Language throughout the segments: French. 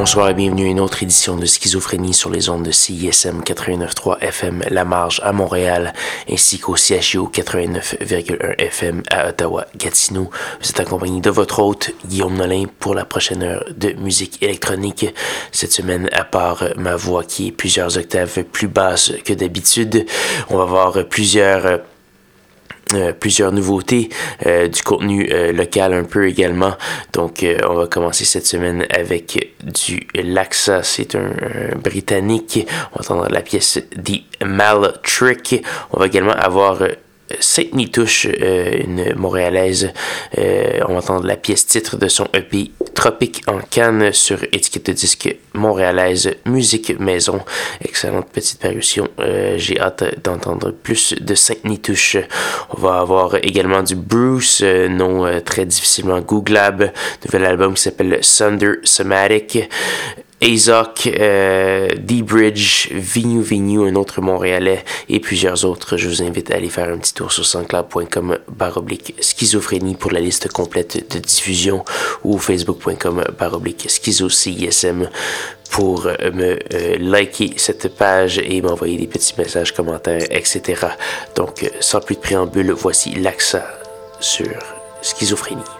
Bonsoir et bienvenue à une autre édition de Schizophrénie sur les ondes de CISM 89.3 FM La Marge à Montréal ainsi qu'au CHU 89.1 FM à Ottawa-Gatineau. Vous êtes accompagné de votre hôte Guillaume Nolin pour la prochaine heure de musique électronique. Cette semaine, à part ma voix qui est plusieurs octaves plus basse que d'habitude, on va voir plusieurs euh, plusieurs nouveautés, euh, du contenu euh, local un peu également. Donc, on va commencer cette semaine avec du Laxa. C'est un, britannique. On va entendre la pièce The Mal Trick. On va également avoir Sainte Nitouche, euh, une Montréalaise. Euh, on va entendre la pièce titre de son EP Tropique en Cannes sur étiquette de disque montréalaise Musique Maison. Excellente petite parution. Euh, j'ai hâte d'entendre plus de Sainte Nitouche. On va avoir également du Bruce, nom très difficilement googlable. Nouvel album qui s'appelle Thunder Somatic. Azoc, euh, D-Bridge, Vignou Vignou, un autre Montréalais et plusieurs autres. Je vous invite à aller faire un petit tour sur sanscloud.com baroblique schizophrénie pour la liste complète de diffusion ou facebook.com baroblique schizo-CISM pour me euh, liker cette page et m'envoyer des petits messages, commentaires, etc. Donc, euh, sans plus de préambule, voici l'accent sur schizophrénie.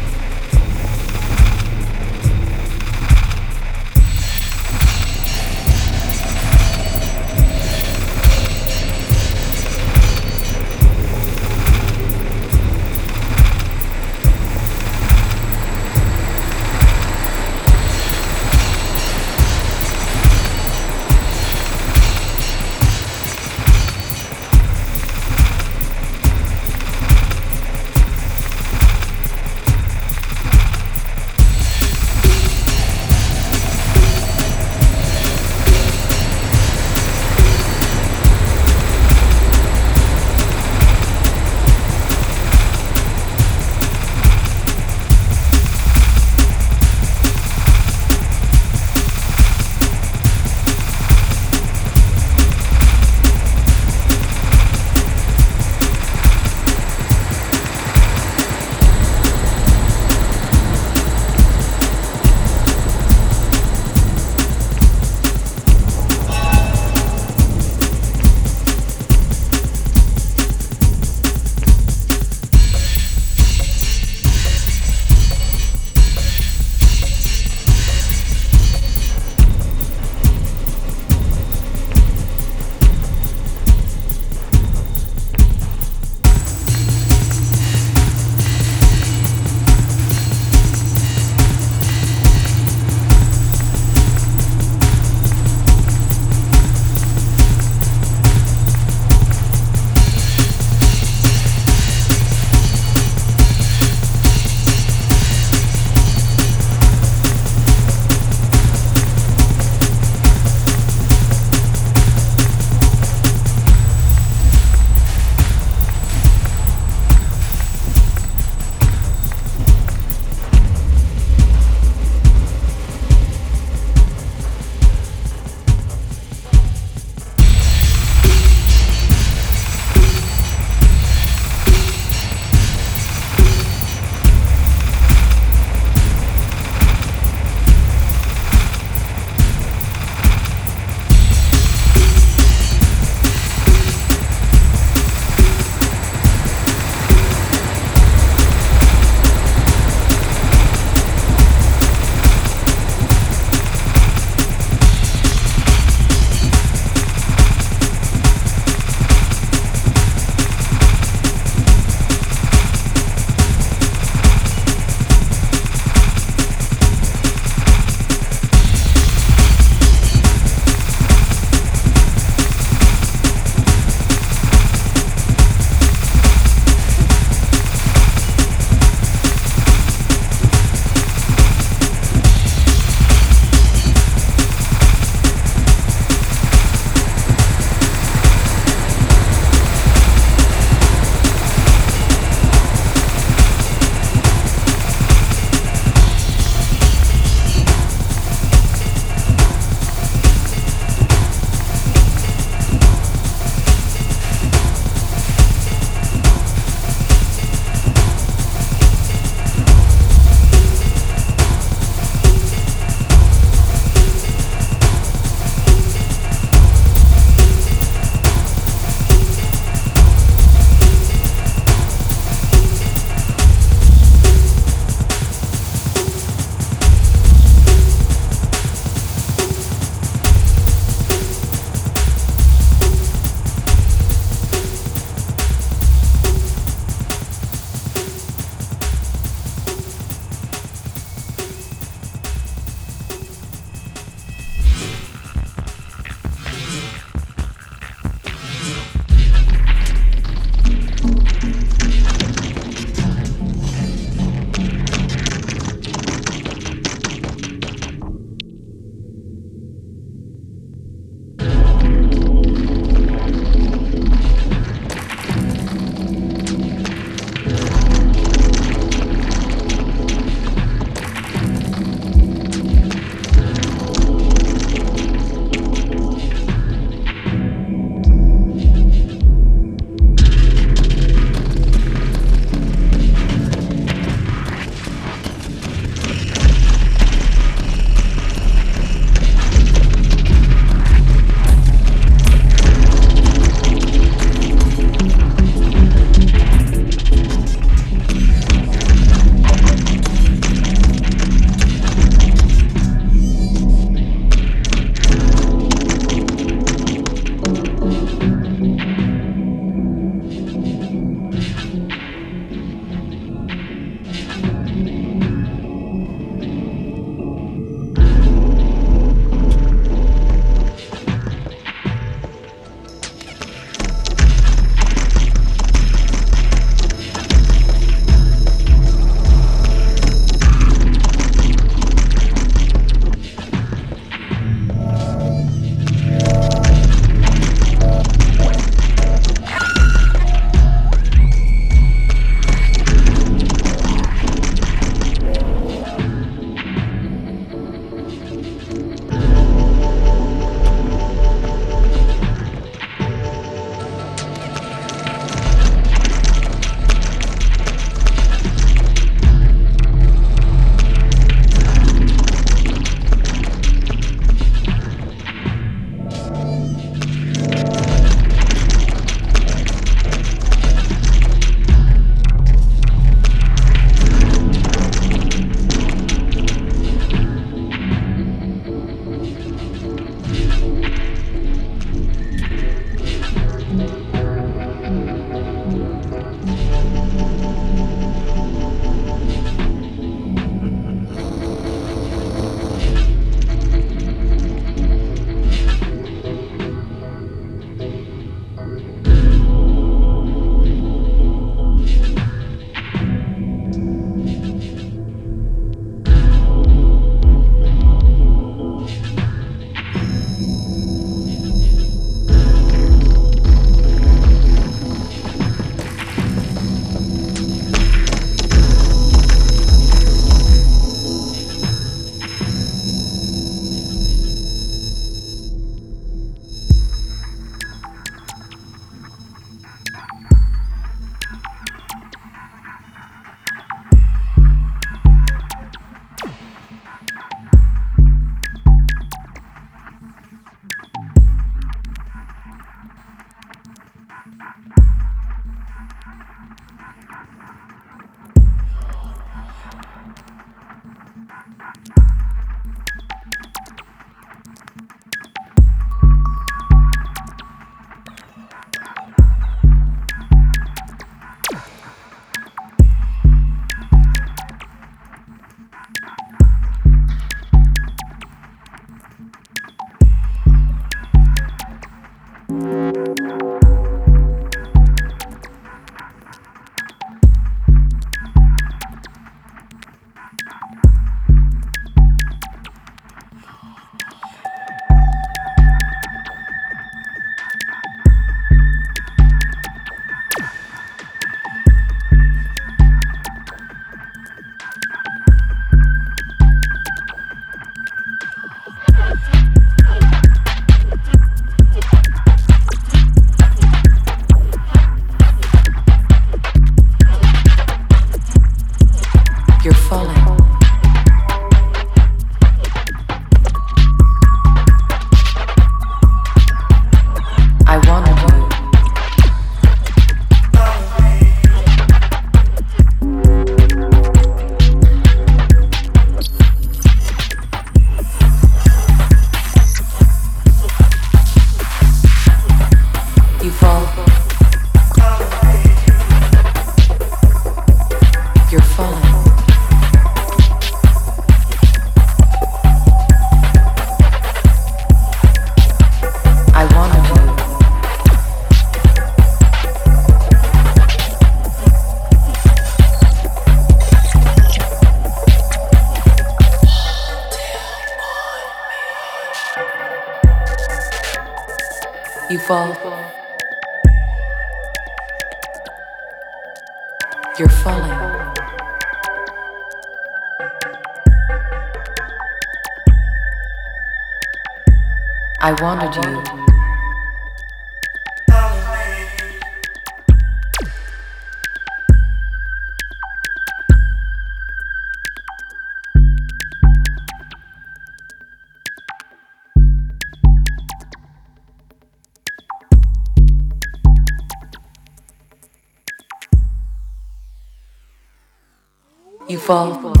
people.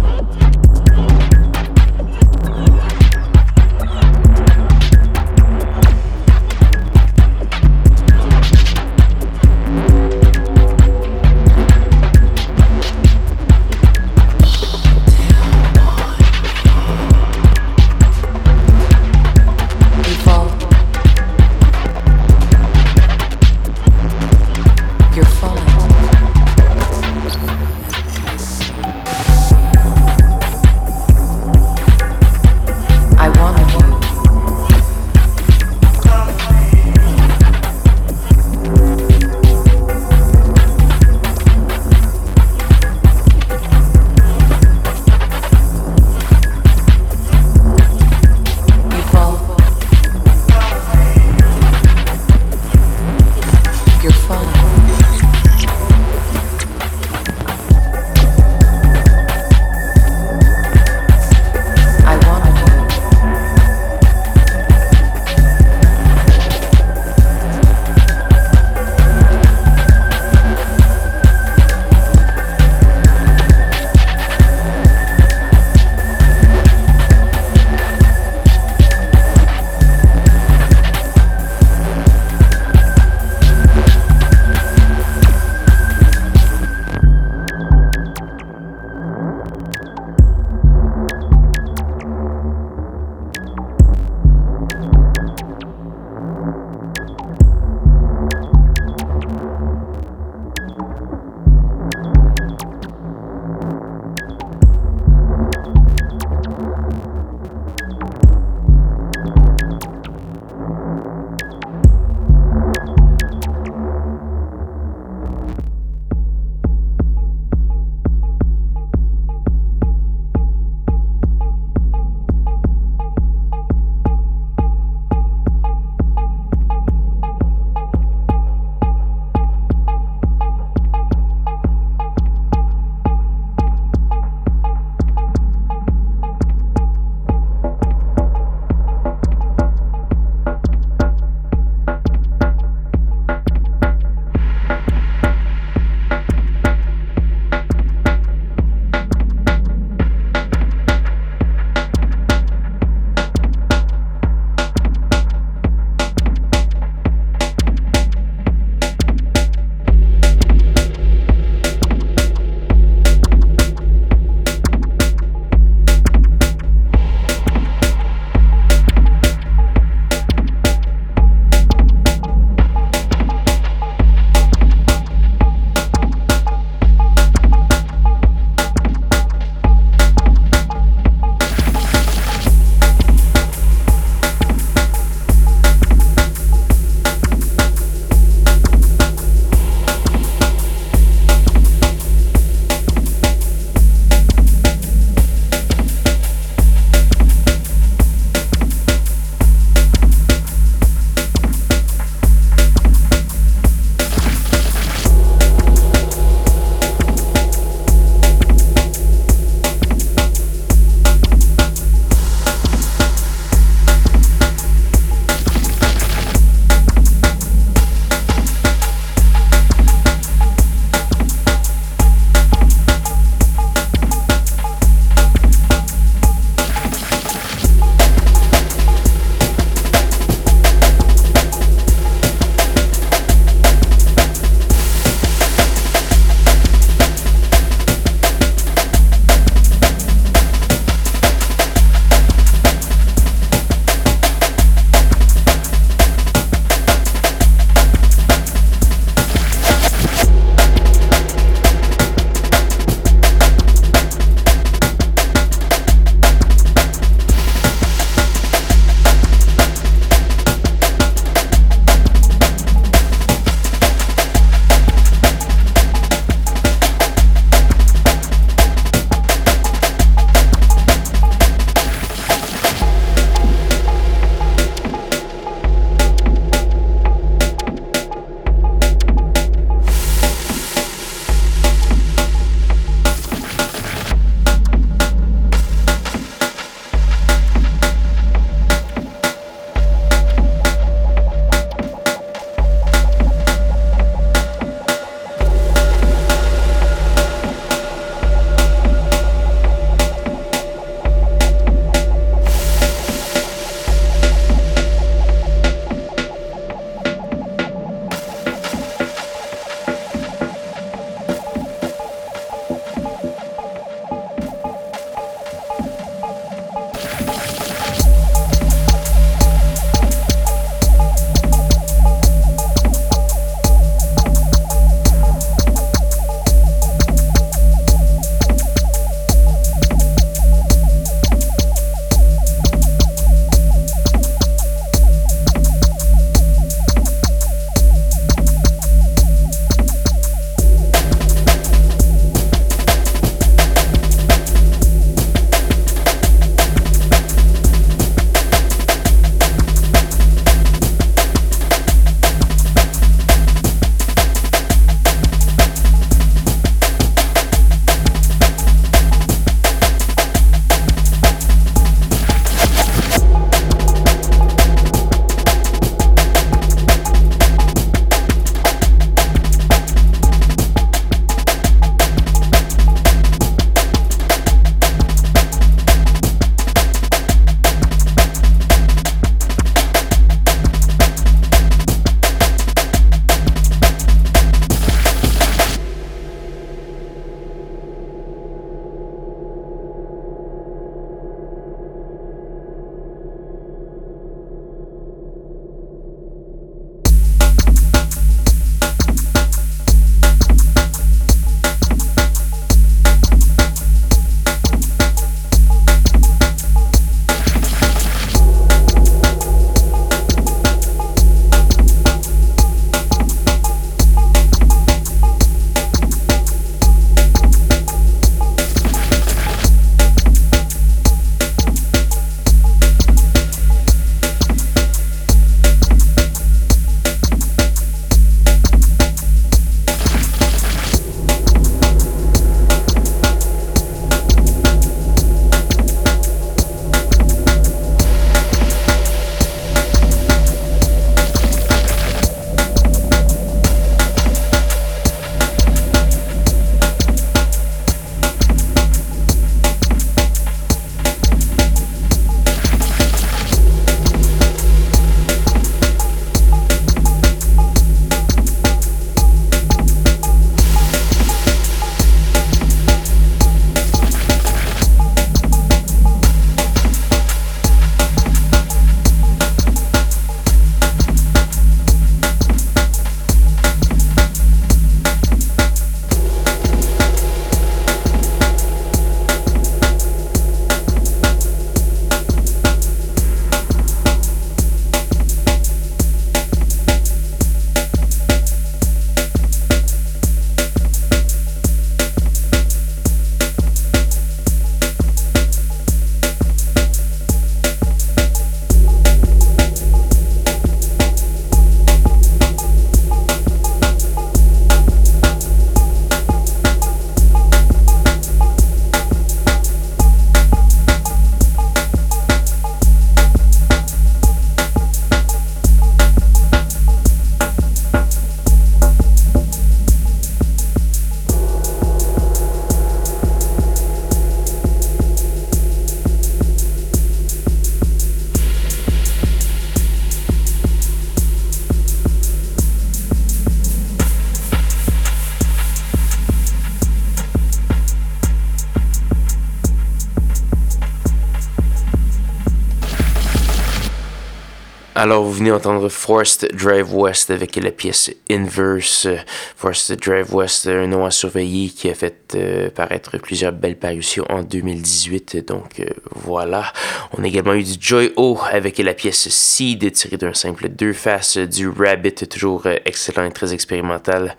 Venez d'entendre Forced Drive West avec la pièce Inverse. Forced Drive West, un nom à surveiller qui a fait euh, paraître plusieurs belles parutions en 2018. Donc, euh, voilà. On a également eu du Joy O avec la pièce Seed tirée d'un simple deux faces, du Rabbit, toujours euh, excellent et très expérimental.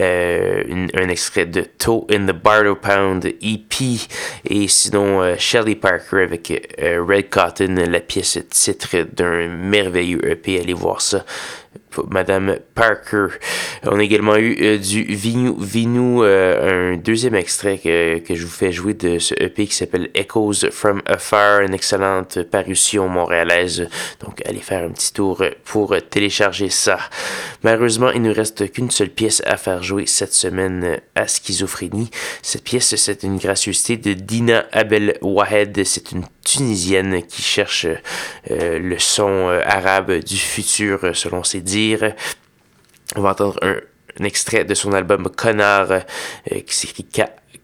Un extrait de Toe in the Bardo Pound EP et sinon Shelly Parker avec Red Cotton, la pièce titre d'un merveilleux EP. Allez voir ça. Madame Parker. On a également eu euh, du Vinu, Vinu euh, un deuxième extrait que, que, je vous fais jouer de ce EP qui s'appelle Echoes from Afar, une excellente parution montréalaise. Donc allez faire un petit tour pour télécharger ça. Malheureusement, il ne reste qu'une seule pièce à faire jouer cette semaine à Schizophrénie. Cette pièce, c'est une gracieuseté de Dina Abel Wahed. C'est une Tunisienne qui cherche euh, le son arabe du futur selon ses dire. On va entendre un, extrait de son album Connard euh, qui s'écrit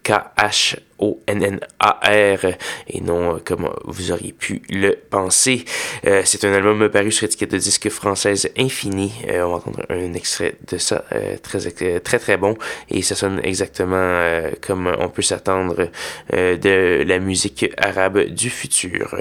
K-H O-N-N-A-R et non euh, comme vous auriez pu le penser. Euh, c'est un album paru sur étiquette de disque française Infini. Euh, on va entendre un extrait de ça très, très très bon et ça sonne exactement comme on peut s'attendre de la musique arabe du futur.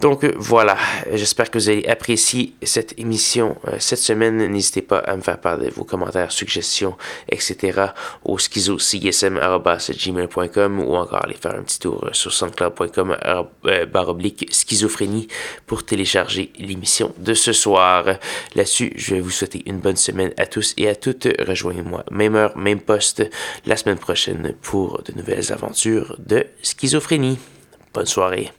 Donc voilà, j'espère que vous allez apprécier cette émission cette semaine. N'hésitez pas à me faire part de vos commentaires, suggestions, etc. au schizocism.gmail.com ou encore aller faire un petit tour euh, sur soundcloud.com euh, baroblique schizophrénie pour télécharger l'émission de ce soir. Là-dessus, je vais vous souhaiter une bonne semaine à tous et à toutes. Rejoignez-moi même heure, même poste la semaine prochaine pour de nouvelles aventures de schizophrénie. Bonne soirée.